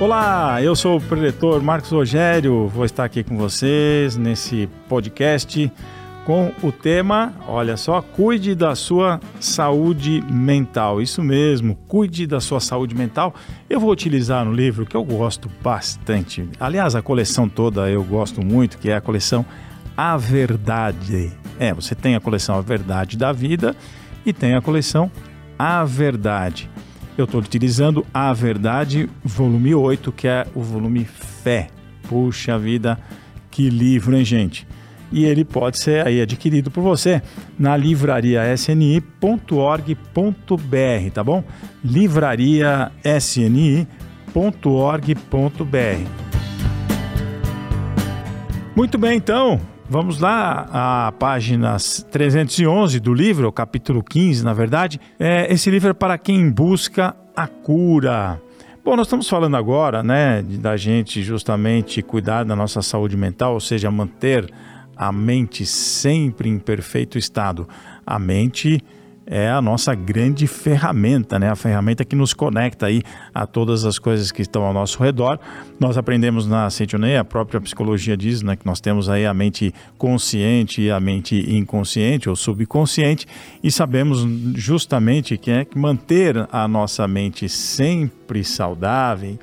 Olá, eu sou o preletor Marcos Rogério, vou estar aqui com vocês nesse podcast com o tema, olha só, cuide da sua saúde mental. Isso mesmo, cuide da sua saúde mental. Eu vou utilizar um livro que eu gosto bastante. Aliás, a coleção toda eu gosto muito, que é a coleção A Verdade. É, você tem a coleção A Verdade da Vida e tem a coleção A Verdade. Eu estou utilizando A Verdade, volume 8, que é o volume Fé. Puxa vida, que livro, hein, gente? E ele pode ser aí adquirido por você na livraria sni.org.br, tá bom? Livraria sni.org.br. Muito bem, então, Vamos lá, a página 311 do livro, capítulo 15, na verdade. É, esse livro é para quem busca a cura. Bom, nós estamos falando agora, né, da gente justamente cuidar da nossa saúde mental, ou seja, manter a mente sempre em perfeito estado. A mente é a nossa grande ferramenta, né? A ferramenta que nos conecta aí a todas as coisas que estão ao nosso redor. Nós aprendemos na Sentinel, a própria psicologia diz, né, que nós temos aí a mente consciente e a mente inconsciente ou subconsciente e sabemos justamente que é que manter a nossa mente sempre saudável,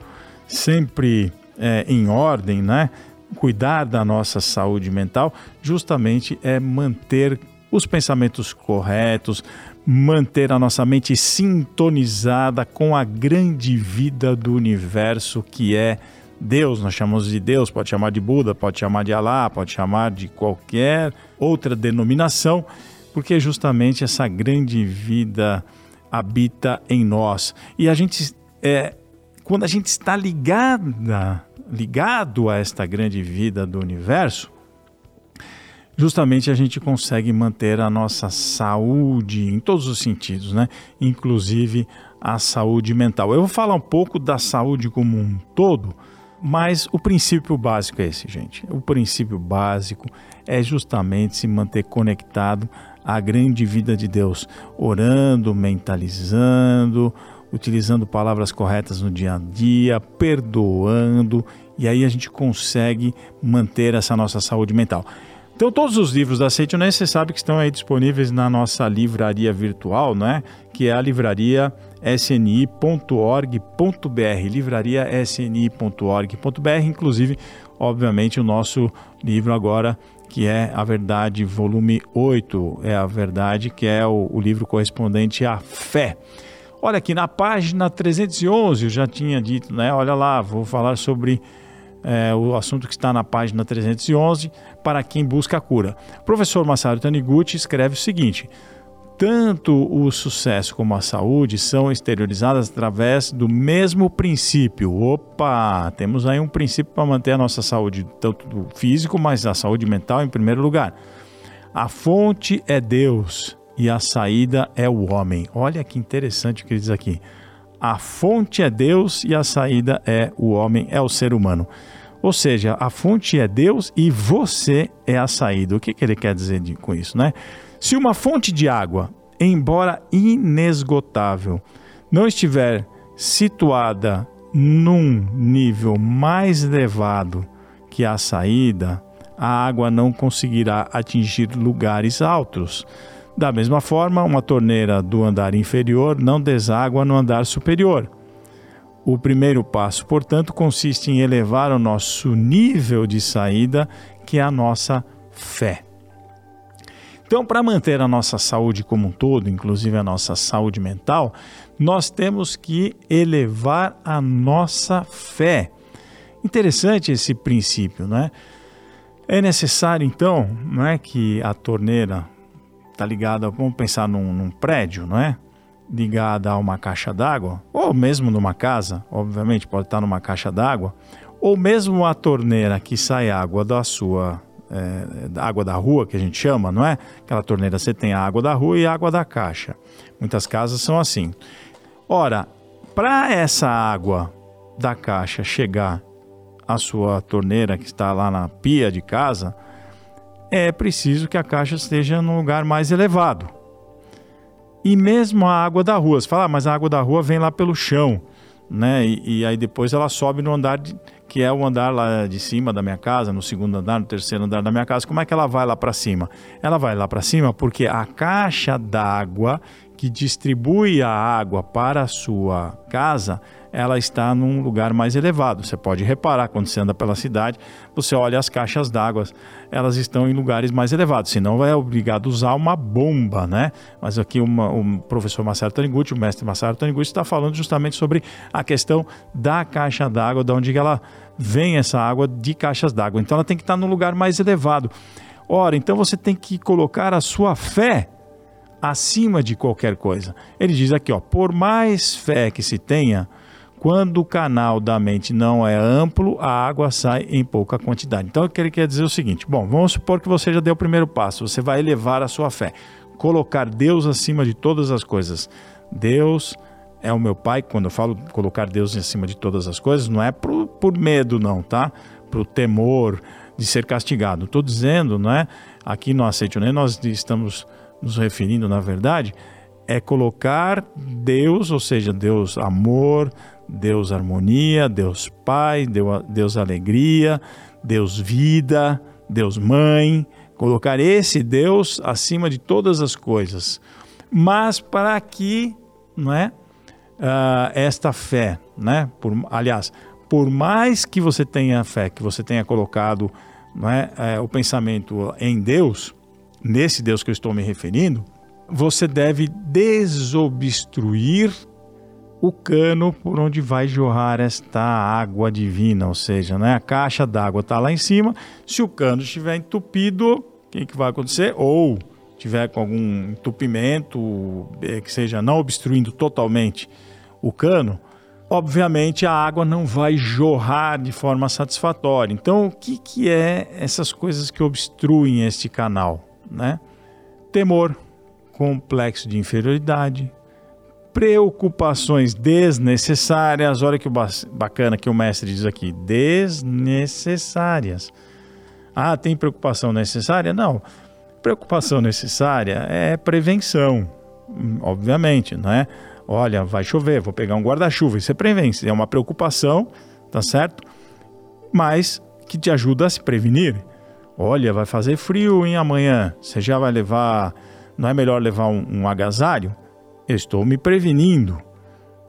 sempre é, em ordem, né? Cuidar da nossa saúde mental justamente é manter os pensamentos corretos, manter a nossa mente sintonizada com a grande vida do universo que é Deus. Nós chamamos de Deus, pode chamar de Buda, pode chamar de Alá, pode chamar de qualquer outra denominação, porque justamente essa grande vida habita em nós. E a gente é quando a gente está ligada, ligado a esta grande vida do universo, justamente a gente consegue manter a nossa saúde em todos os sentidos, né? Inclusive a saúde mental. Eu vou falar um pouco da saúde como um todo, mas o princípio básico é esse, gente. O princípio básico é justamente se manter conectado à grande vida de Deus, orando, mentalizando, utilizando palavras corretas no dia a dia, perdoando, e aí a gente consegue manter essa nossa saúde mental. Então, todos os livros da Seitonense, você sabe que estão aí disponíveis na nossa livraria virtual, né? Que é a livraria sni.org.br, livraria sni.org.br, inclusive, obviamente, o nosso livro agora, que é A Verdade, volume 8, é a verdade, que é o, o livro correspondente à fé. Olha aqui na página 311, eu já tinha dito, né? Olha lá, vou falar sobre é, o assunto que está na página 311, para quem busca a cura. O professor Masaru Taniguchi escreve o seguinte: tanto o sucesso como a saúde são exteriorizadas através do mesmo princípio. Opa, temos aí um princípio para manter a nossa saúde, tanto do físico, mas a saúde mental em primeiro lugar. A fonte é Deus e a saída é o homem. Olha que interessante o que ele diz aqui. A fonte é Deus e a saída é o homem, é o ser humano. Ou seja, a fonte é Deus e você é a saída. O que, que ele quer dizer com isso, né? Se uma fonte de água, embora inesgotável, não estiver situada num nível mais elevado que a saída, a água não conseguirá atingir lugares altos. Da mesma forma, uma torneira do andar inferior não deságua no andar superior. O primeiro passo, portanto, consiste em elevar o nosso nível de saída, que é a nossa fé. Então, para manter a nossa saúde como um todo, inclusive a nossa saúde mental, nós temos que elevar a nossa fé. Interessante esse princípio, não é? É necessário então, não é que a torneira está ligada, vamos pensar num, num prédio, não é? Ligada a uma caixa d'água, ou mesmo numa casa, obviamente pode estar numa caixa d'água, ou mesmo a torneira que sai água da sua é, água da rua, que a gente chama, não é? Aquela torneira você tem a água da rua e a água da caixa. Muitas casas são assim. Ora, para essa água da caixa chegar à sua torneira que está lá na pia de casa, é preciso que a caixa esteja num lugar mais elevado. e mesmo a água da rua. Você fala, ah, mas a água da rua vem lá pelo chão, né? E, e aí depois ela sobe no andar de, que é o andar lá de cima da minha casa, no segundo andar, no terceiro andar da minha casa. Como é que ela vai lá para cima? Ela vai lá para cima porque a caixa d'água que distribui a água para a sua casa, ela está num lugar mais elevado. Você pode reparar quando você anda pela cidade, você olha as caixas d'água, elas estão em lugares mais elevados. Senão é obrigado a usar uma bomba, né? Mas aqui uma, o professor Marcelo Taniguchi, o mestre Marcelo Taniguchi, está falando justamente sobre a questão da caixa d'água, de onde ela vem essa água de caixas d'água. Então ela tem que estar num lugar mais elevado. Ora, então você tem que colocar a sua fé acima de qualquer coisa. Ele diz aqui, ó, por mais fé que se tenha, quando o canal da mente não é amplo, a água sai em pouca quantidade. Então, o que ele quer dizer é o seguinte: bom, vamos supor que você já deu o primeiro passo, você vai elevar a sua fé, colocar Deus acima de todas as coisas. Deus é o meu Pai. Quando eu falo colocar Deus acima de todas as coisas, não é por, por medo, não, tá? Por temor de ser castigado. Estou dizendo, não é? Aqui no Aceite Nem nós estamos nos referindo, na verdade, é colocar Deus, ou seja, Deus amor, Deus harmonia, Deus Pai, Deus alegria, Deus vida, Deus mãe, colocar esse Deus acima de todas as coisas. Mas para que, não é, uh, esta fé, né? Por, aliás, por mais que você tenha fé, que você tenha colocado, não é, é, o pensamento em Deus, nesse Deus que eu estou me referindo, você deve desobstruir o cano por onde vai jorrar esta água divina, ou seja, né, a caixa d'água está lá em cima. Se o cano estiver entupido, o que, que vai acontecer? Ou tiver com algum entupimento é, que seja não obstruindo totalmente o cano, obviamente a água não vai jorrar de forma satisfatória. Então, o que, que é essas coisas que obstruem este canal? Né? Temor, complexo de inferioridade, preocupações desnecessárias. Olha que bacana que o mestre diz aqui: desnecessárias. Ah, tem preocupação necessária? Não. Preocupação necessária é prevenção, obviamente, não é? Olha, vai chover, vou pegar um guarda-chuva. Isso é prevenção, é uma preocupação, tá certo? Mas que te ajuda a se prevenir. Olha, vai fazer frio em amanhã. Você já vai levar. Não é melhor levar um, um agasalho? Eu estou me prevenindo,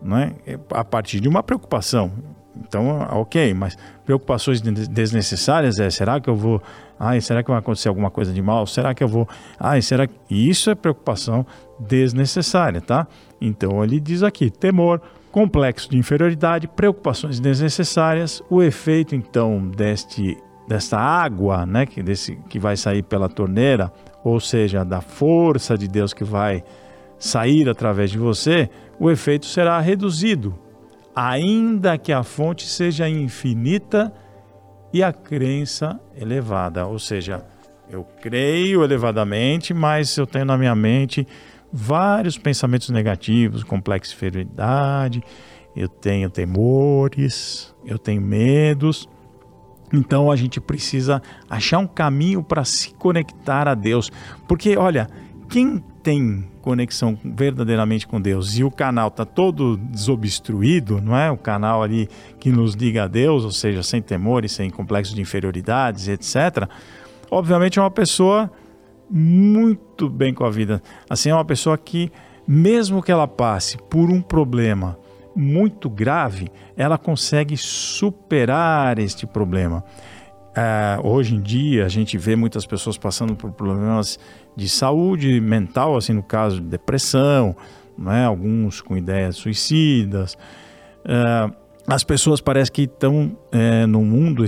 né? A partir de uma preocupação. Então, ok, mas preocupações desnecessárias é: será que eu vou. Ai, será que vai acontecer alguma coisa de mal? Será que eu vou. Ai, será que. Isso é preocupação desnecessária, tá? Então, ele diz aqui: temor, complexo de inferioridade, preocupações desnecessárias. O efeito, então, deste, desta água, né, que, desse, que vai sair pela torneira, ou seja, da força de Deus que vai sair através de você, o efeito será reduzido, ainda que a fonte seja infinita e a crença elevada. Ou seja, eu creio elevadamente, mas eu tenho na minha mente vários pensamentos negativos, complexa inferioridade, eu tenho temores, eu tenho medos. Então a gente precisa achar um caminho para se conectar a Deus, porque olha, quem tem conexão verdadeiramente com Deus e o canal está todo desobstruído, não é? O canal ali que nos liga a Deus, ou seja, sem temores, sem complexos de inferioridades, etc. Obviamente é uma pessoa muito bem com a vida. Assim, é uma pessoa que, mesmo que ela passe por um problema muito grave, ela consegue superar este problema. Uh, hoje em dia a gente vê muitas pessoas passando por problemas de saúde mental, assim no caso de depressão, né? alguns com ideias suicidas. Uh, as pessoas parecem que estão é, no mundo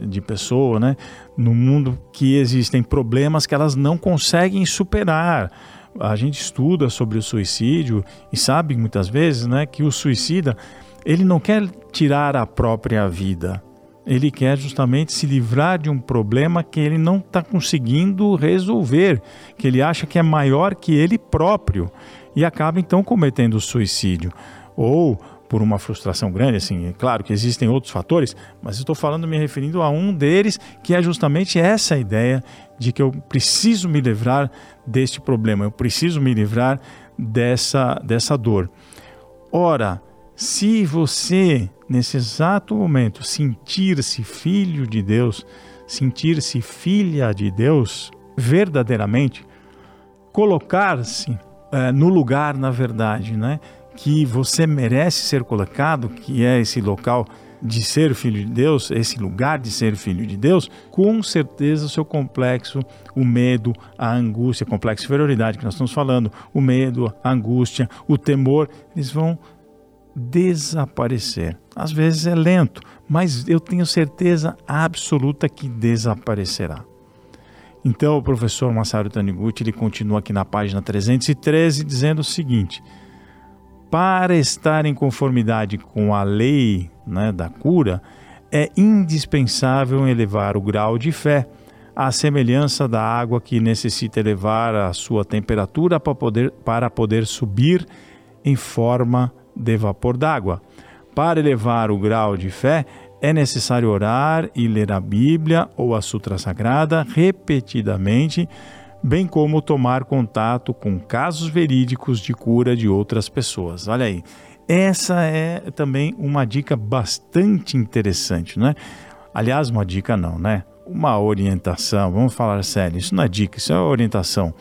de pessoa, né? no mundo que existem problemas que elas não conseguem superar. A gente estuda sobre o suicídio e sabe muitas vezes né, que o suicida ele não quer tirar a própria vida, ele quer justamente se livrar de um problema que ele não está conseguindo resolver, que ele acha que é maior que ele próprio e acaba então cometendo suicídio. Ou por uma frustração grande, assim, é claro que existem outros fatores, mas estou falando, me referindo a um deles, que é justamente essa ideia de que eu preciso me livrar deste problema, eu preciso me livrar dessa, dessa dor. Ora, se você, nesse exato momento, sentir-se filho de Deus, sentir-se filha de Deus, verdadeiramente, colocar-se é, no lugar, na verdade, né, que você merece ser colocado, que é esse local de ser filho de Deus, esse lugar de ser filho de Deus, com certeza o seu complexo, o medo, a angústia, complexo de inferioridade que nós estamos falando, o medo, a angústia, o temor, eles vão desaparecer. Às vezes é lento, mas eu tenho certeza absoluta que desaparecerá. Então, o professor Masaru Taniguchi ele continua aqui na página 313 dizendo o seguinte: para estar em conformidade com a lei né, da cura, é indispensável elevar o grau de fé, à semelhança da água que necessita elevar a sua temperatura para poder, para poder subir em forma de vapor d'água. Para elevar o grau de fé, é necessário orar e ler a Bíblia ou a Sutra Sagrada repetidamente, bem como tomar contato com casos verídicos de cura de outras pessoas. Olha aí, essa é também uma dica bastante interessante, né? Aliás, uma dica não, né? Uma orientação, vamos falar sério, isso não é dica, isso é orientação.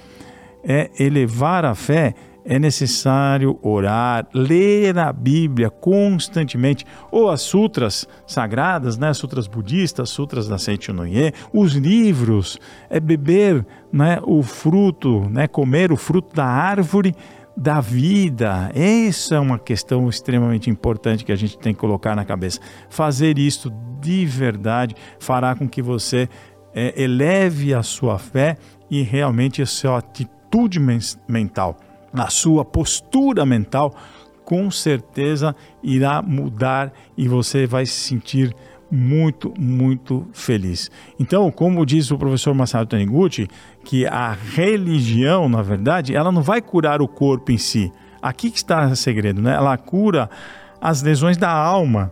É elevar a fé é necessário orar, ler a Bíblia constantemente, ou as sutras sagradas, né, sutras budistas, sutras da Seichonoye, os livros, é beber né, o fruto, né, comer o fruto da árvore da vida. Essa é uma questão extremamente importante que a gente tem que colocar na cabeça. Fazer isto de verdade fará com que você é, eleve a sua fé e realmente a sua atitude mental a sua postura mental, com certeza irá mudar e você vai se sentir muito, muito feliz. Então, como diz o professor Masaru Taniguchi, que a religião, na verdade, ela não vai curar o corpo em si. Aqui que está o segredo, né? Ela cura as lesões da alma,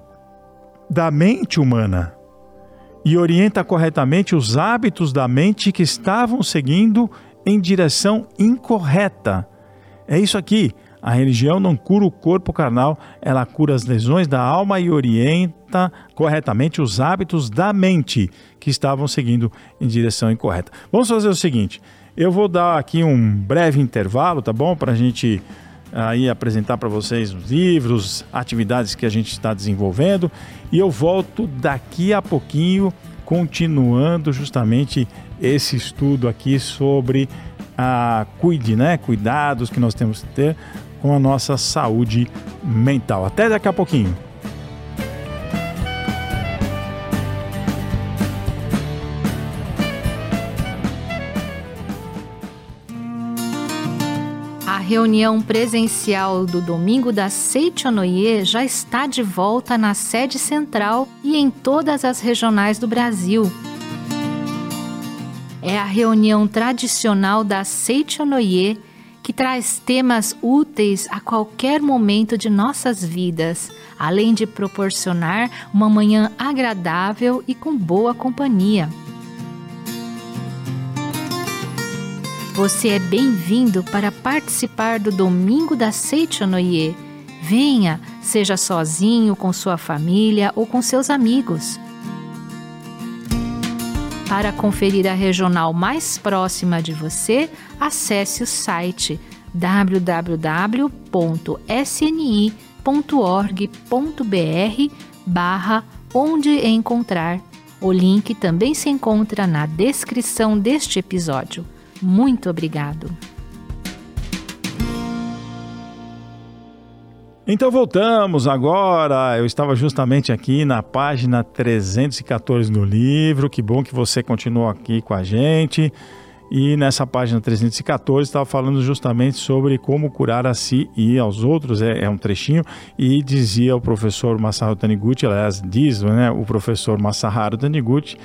da mente humana e orienta corretamente os hábitos da mente que estavam seguindo em direção incorreta. É isso aqui. A religião não cura o corpo carnal, ela cura as lesões da alma e orienta corretamente os hábitos da mente que estavam seguindo em direção incorreta. Vamos fazer o seguinte: eu vou dar aqui um breve intervalo, tá bom? Para a gente aí apresentar para vocês os livros, atividades que a gente está desenvolvendo e eu volto daqui a pouquinho continuando justamente esse estudo aqui sobre a cuide, né? Cuidados que nós temos que ter com a nossa saúde mental. Até daqui a pouquinho. A reunião presencial do domingo da Seichonoye já está de volta na sede central e em todas as regionais do Brasil é a reunião tradicional da Seichonoye que traz temas úteis a qualquer momento de nossas vidas, além de proporcionar uma manhã agradável e com boa companhia. Você é bem-vindo para participar do Domingo da Seichonoye. Venha, seja sozinho, com sua família ou com seus amigos. Para conferir a regional mais próxima de você, acesse o site www.sni.org.br barra onde encontrar. O link também se encontra na descrição deste episódio. Muito obrigado! Então voltamos agora. Eu estava justamente aqui na página 314 do livro. Que bom que você continuou aqui com a gente. E nessa página 314 estava falando justamente sobre como curar a si e aos outros, é, é um trechinho, e dizia o professor Masaharu Taniguchi, aliás, diz né, o professor Masaharu Taniguchi,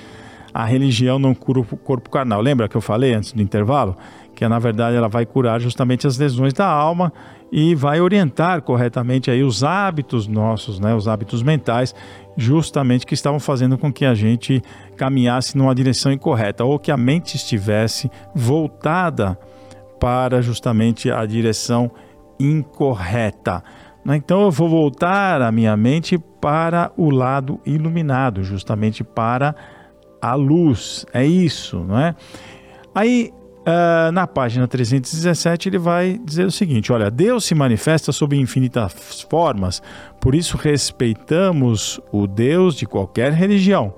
a religião não cura o corpo carnal. Lembra que eu falei antes do intervalo? Que na verdade ela vai curar justamente as lesões da alma e vai orientar corretamente aí os hábitos nossos, né, os hábitos mentais, justamente que estavam fazendo com que a gente caminhasse numa direção incorreta ou que a mente estivesse voltada para justamente a direção incorreta. Né? Então eu vou voltar a minha mente para o lado iluminado, justamente para a luz. É isso, não é? Aí Uh, na página 317 ele vai dizer o seguinte: olha, Deus se manifesta sob infinitas formas, por isso respeitamos o Deus de qualquer religião.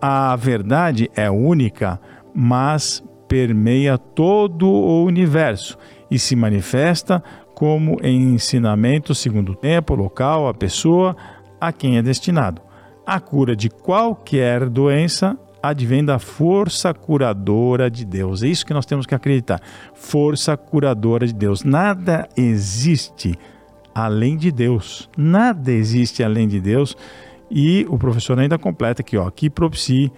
A verdade é única, mas permeia todo o universo e se manifesta como em ensinamento segundo o tempo, local, a pessoa a quem é destinado. A cura de qualquer doença advém da força curadora de Deus. É isso que nós temos que acreditar. Força curadora de Deus. Nada existe além de Deus. Nada existe além de Deus. E o professor ainda completa aqui, ó, que propicie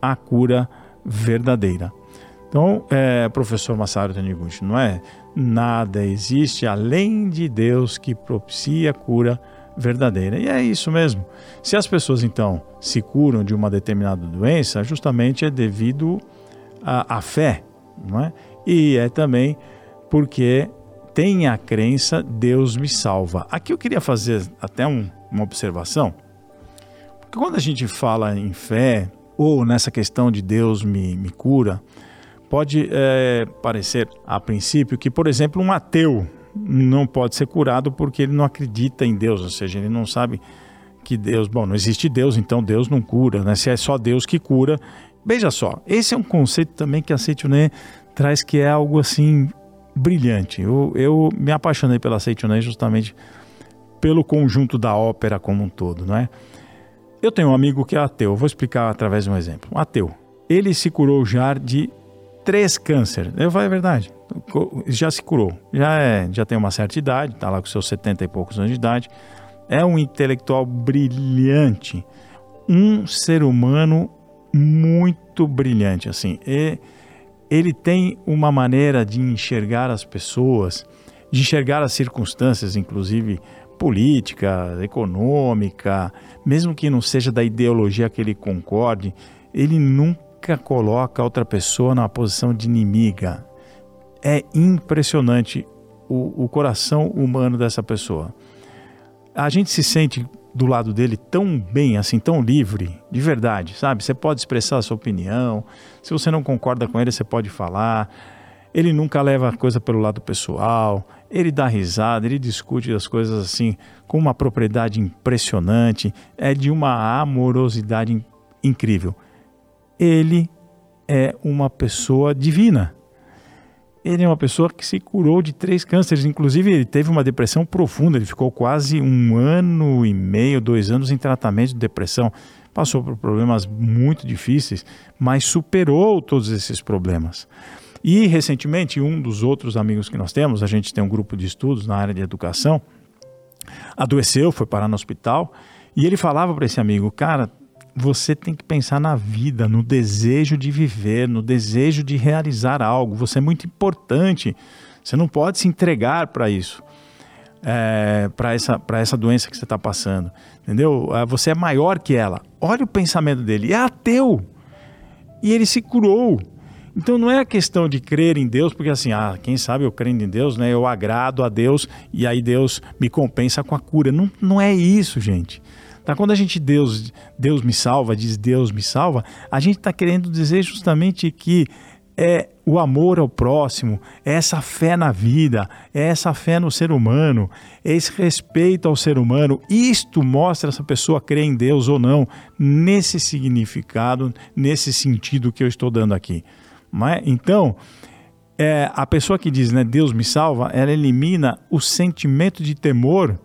a cura verdadeira. Então, é, professor Massaro Taniguchi, não é? Nada existe além de Deus que propicia a cura verdadeira verdadeira. E é isso mesmo. Se as pessoas então se curam de uma determinada doença, justamente é devido à, à fé, não é? E é também porque tem a crença Deus me salva. Aqui eu queria fazer até um, uma observação, porque quando a gente fala em fé ou nessa questão de Deus me, me cura, pode é, parecer a princípio que, por exemplo, um ateu não pode ser curado porque ele não acredita em Deus, ou seja, ele não sabe que Deus, bom, não existe Deus, então Deus não cura, né? Se é só Deus que cura. Veja só, esse é um conceito também que a Seitonê traz que é algo assim brilhante. Eu, eu me apaixonei pela Seitonê justamente pelo conjunto da ópera como um todo, não é? Eu tenho um amigo que é ateu, vou explicar através de um exemplo. Um ateu. Ele se curou já de três cânceres. Eu falei a verdade já se curou, já, é, já tem uma certa idade, está lá com seus 70 e poucos anos de idade, é um intelectual brilhante, um ser humano muito brilhante, assim. E ele tem uma maneira de enxergar as pessoas, de enxergar as circunstâncias, inclusive política, econômica, mesmo que não seja da ideologia que ele concorde, ele nunca coloca outra pessoa na posição de inimiga é impressionante o, o coração humano dessa pessoa. A gente se sente do lado dele tão bem, assim, tão livre, de verdade, sabe? Você pode expressar a sua opinião, se você não concorda com ele, você pode falar. Ele nunca leva a coisa pelo lado pessoal, ele dá risada, ele discute as coisas assim com uma propriedade impressionante, é de uma amorosidade incrível. Ele é uma pessoa divina. Ele é uma pessoa que se curou de três cânceres, inclusive ele teve uma depressão profunda, ele ficou quase um ano e meio, dois anos em tratamento de depressão. Passou por problemas muito difíceis, mas superou todos esses problemas. E recentemente, um dos outros amigos que nós temos, a gente tem um grupo de estudos na área de educação, adoeceu, foi parar no hospital, e ele falava para esse amigo, cara, você tem que pensar na vida, no desejo de viver, no desejo de realizar algo. Você é muito importante. Você não pode se entregar para isso, é, para essa, essa doença que você está passando. Entendeu? É, você é maior que ela. Olha o pensamento dele. É ateu. E ele se curou. Então não é a questão de crer em Deus, porque assim, ah, quem sabe eu crendo em Deus, né? Eu agrado a Deus e aí Deus me compensa com a cura. Não, não é isso, gente. Tá? Quando a gente Deus, Deus me salva, diz Deus me salva, a gente está querendo dizer justamente que é o amor ao próximo, é essa fé na vida, é essa fé no ser humano, é esse respeito ao ser humano. Isto mostra essa pessoa crer em Deus ou não, nesse significado, nesse sentido que eu estou dando aqui. É? Então, é, a pessoa que diz né, Deus me salva, ela elimina o sentimento de temor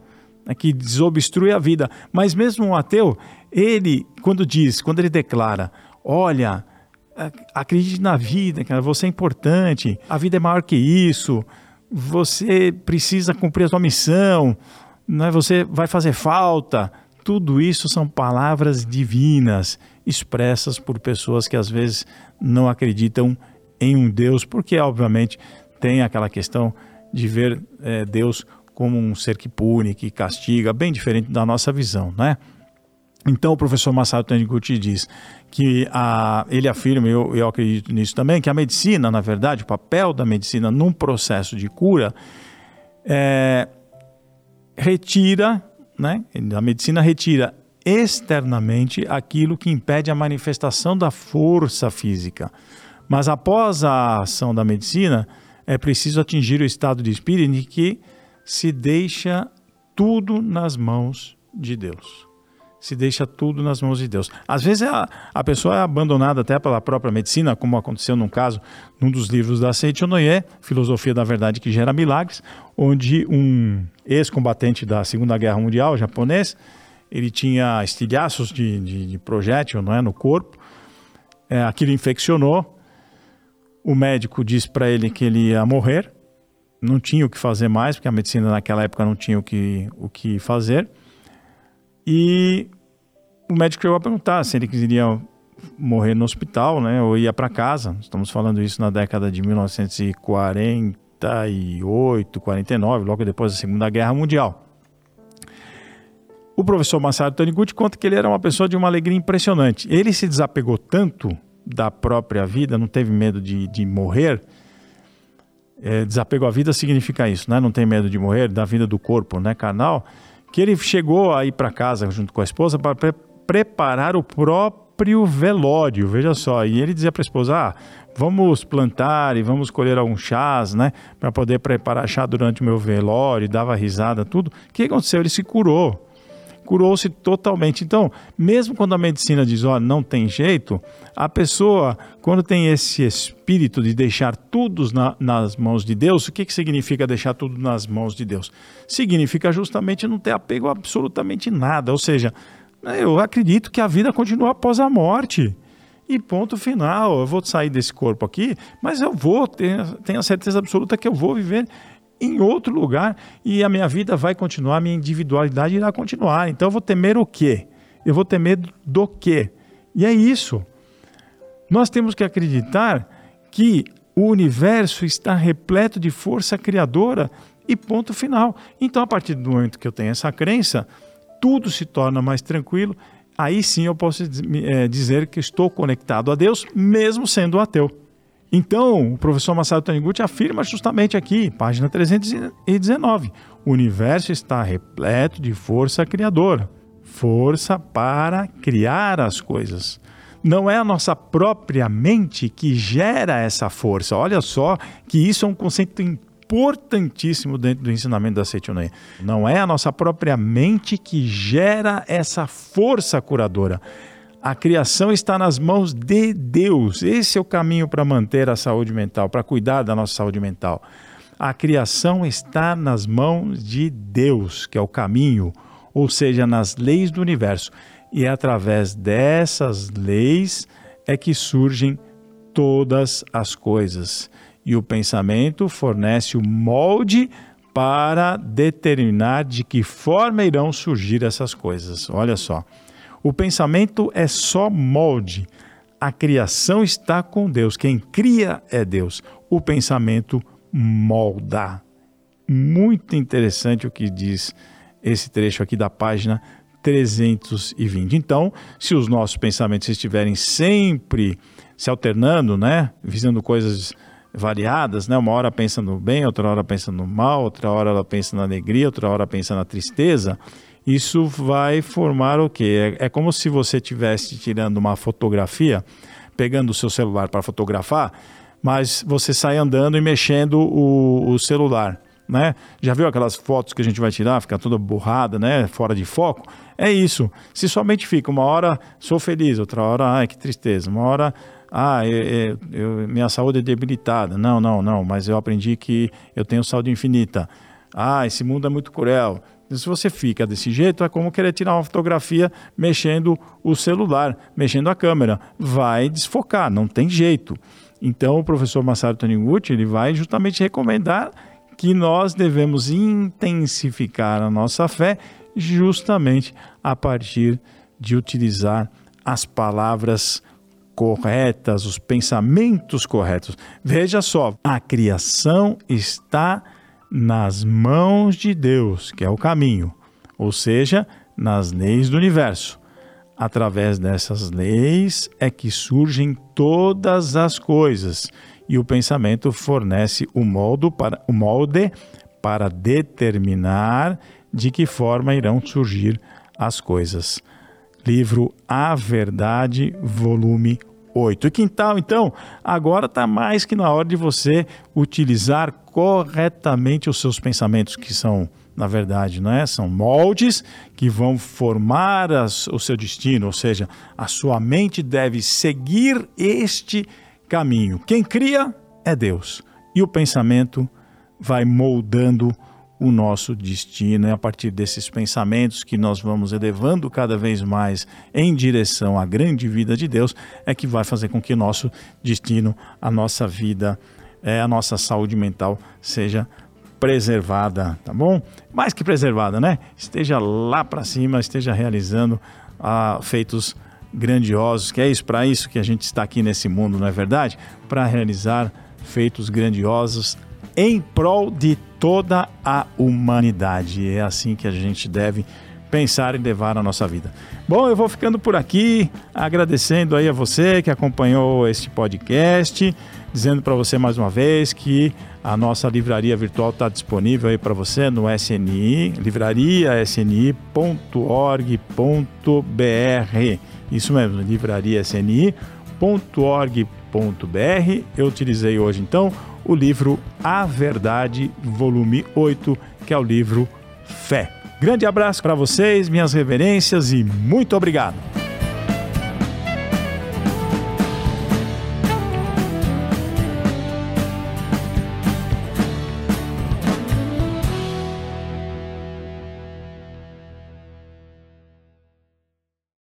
que desobstrui a vida. Mas mesmo um ateu, ele, quando diz, quando ele declara, olha, acredite na vida, cara, você é importante, a vida é maior que isso, você precisa cumprir a sua missão, não é? você vai fazer falta. Tudo isso são palavras divinas expressas por pessoas que às vezes não acreditam em um Deus, porque obviamente tem aquela questão de ver é, Deus como um ser que pune, que castiga, bem diferente da nossa visão, né? Então o professor Masaru Taniguchi diz que a, ele afirma, eu, eu acredito nisso também, que a medicina, na verdade, o papel da medicina num processo de cura é, retira, né? A medicina retira externamente aquilo que impede a manifestação da força física. Mas após a ação da medicina, é preciso atingir o estado de espírito em que se deixa tudo nas mãos de Deus. Se deixa tudo nas mãos de Deus. Às vezes a, a pessoa é abandonada até pela própria medicina, como aconteceu num caso, num dos livros da Seiichi Onoye, Filosofia da Verdade que Gera Milagres, onde um ex-combatente da Segunda Guerra Mundial, japonês, ele tinha estilhaços de, de, de projétil não é, no corpo, é, aquilo infeccionou, o médico disse para ele que ele ia morrer, não tinha o que fazer mais, porque a medicina naquela época não tinha o que, o que fazer. E o médico chegou a perguntar se ele queria morrer no hospital, né, ou ia para casa. Estamos falando isso na década de 1948, 49, logo depois da Segunda Guerra Mundial. O professor Masaru Taniguchi conta que ele era uma pessoa de uma alegria impressionante. Ele se desapegou tanto da própria vida, não teve medo de, de morrer, é, desapego à vida significa isso, né? Não tem medo de morrer, da vida do corpo, né, carnal. Que ele chegou a ir para casa junto com a esposa para pre preparar o próprio velório, veja só. E ele dizia para a esposa: ah, vamos plantar e vamos colher alguns chás, né, para poder preparar chá durante o meu velório. E dava risada, tudo. O que aconteceu? Ele se curou curou-se totalmente. Então, mesmo quando a medicina diz, ó, oh, não tem jeito, a pessoa, quando tem esse espírito de deixar tudo na, nas mãos de Deus, o que, que significa deixar tudo nas mãos de Deus? Significa justamente não ter apego a absolutamente nada. Ou seja, eu acredito que a vida continua após a morte. E ponto final. Eu vou sair desse corpo aqui, mas eu vou ter, tenho a certeza absoluta que eu vou viver em outro lugar e a minha vida vai continuar, minha individualidade irá continuar. Então eu vou temer o quê? Eu vou ter medo do quê? E é isso. Nós temos que acreditar que o universo está repleto de força criadora e ponto final. Então, a partir do momento que eu tenho essa crença, tudo se torna mais tranquilo. Aí sim eu posso é, dizer que estou conectado a Deus, mesmo sendo ateu. Então, o professor Masaru Taniguchi afirma justamente aqui, página 319, o universo está repleto de força criadora, força para criar as coisas. Não é a nossa própria mente que gera essa força. Olha só que isso é um conceito importantíssimo dentro do ensinamento da Seitonei. Não é a nossa própria mente que gera essa força curadora a criação está nas mãos de Deus. Esse é o caminho para manter a saúde mental, para cuidar da nossa saúde mental. A criação está nas mãos de Deus, que é o caminho, ou seja, nas leis do universo. E é através dessas leis é que surgem todas as coisas. E o pensamento fornece o molde para determinar de que forma irão surgir essas coisas. Olha só. O pensamento é só molde. A criação está com Deus. Quem cria é Deus. O pensamento molda. Muito interessante o que diz esse trecho aqui da página 320. Então, se os nossos pensamentos estiverem sempre se alternando, né, visando coisas variadas, né? Uma hora pensa no bem, outra hora pensa no mal, outra hora ela pensa na alegria, outra hora pensa na tristeza isso vai formar o quê? É, é como se você estivesse tirando uma fotografia, pegando o seu celular para fotografar, mas você sai andando e mexendo o, o celular. Né? Já viu aquelas fotos que a gente vai tirar, fica toda borrada, né? Fora de foco? É isso. Se somente fica uma hora sou feliz, outra hora, ai que tristeza, uma hora, ah, eu, eu, minha saúde é debilitada. Não, não, não, mas eu aprendi que eu tenho saúde infinita. Ah, esse mundo é muito cruel. Se você fica desse jeito, é como querer tirar uma fotografia mexendo o celular, mexendo a câmera. Vai desfocar, não tem jeito. Então, o professor Masaru Taniguchi ele vai justamente recomendar que nós devemos intensificar a nossa fé justamente a partir de utilizar as palavras corretas, os pensamentos corretos. Veja só, a criação está nas mãos de Deus, que é o caminho, ou seja, nas leis do universo. Através dessas leis é que surgem todas as coisas e o pensamento fornece o para, o molde para determinar de que forma irão surgir as coisas. Livro A Verdade, volume 8. E quintal, então, agora está mais que na hora de você utilizar corretamente os seus pensamentos, que são, na verdade, não é? são moldes que vão formar as, o seu destino, ou seja, a sua mente deve seguir este caminho. Quem cria é Deus, e o pensamento vai moldando o nosso destino. É a partir desses pensamentos que nós vamos elevando cada vez mais em direção à grande vida de Deus, é que vai fazer com que o nosso destino, a nossa vida, é, a nossa saúde mental seja preservada, tá bom? Mais que preservada, né? Esteja lá para cima, esteja realizando ah, feitos grandiosos, que é isso para isso que a gente está aqui nesse mundo, não é verdade? Para realizar feitos grandiosos em prol de toda a humanidade. É assim que a gente deve pensar e levar a nossa vida. Bom, eu vou ficando por aqui, agradecendo aí a você que acompanhou este podcast, dizendo para você mais uma vez que a nossa livraria virtual está disponível aí para você no SNI, livrariasni.org.br. Isso mesmo, livrariasni.org.br. Eu utilizei hoje então o livro A Verdade, volume 8, que é o livro Fé. Grande abraço para vocês, minhas reverências e muito obrigado.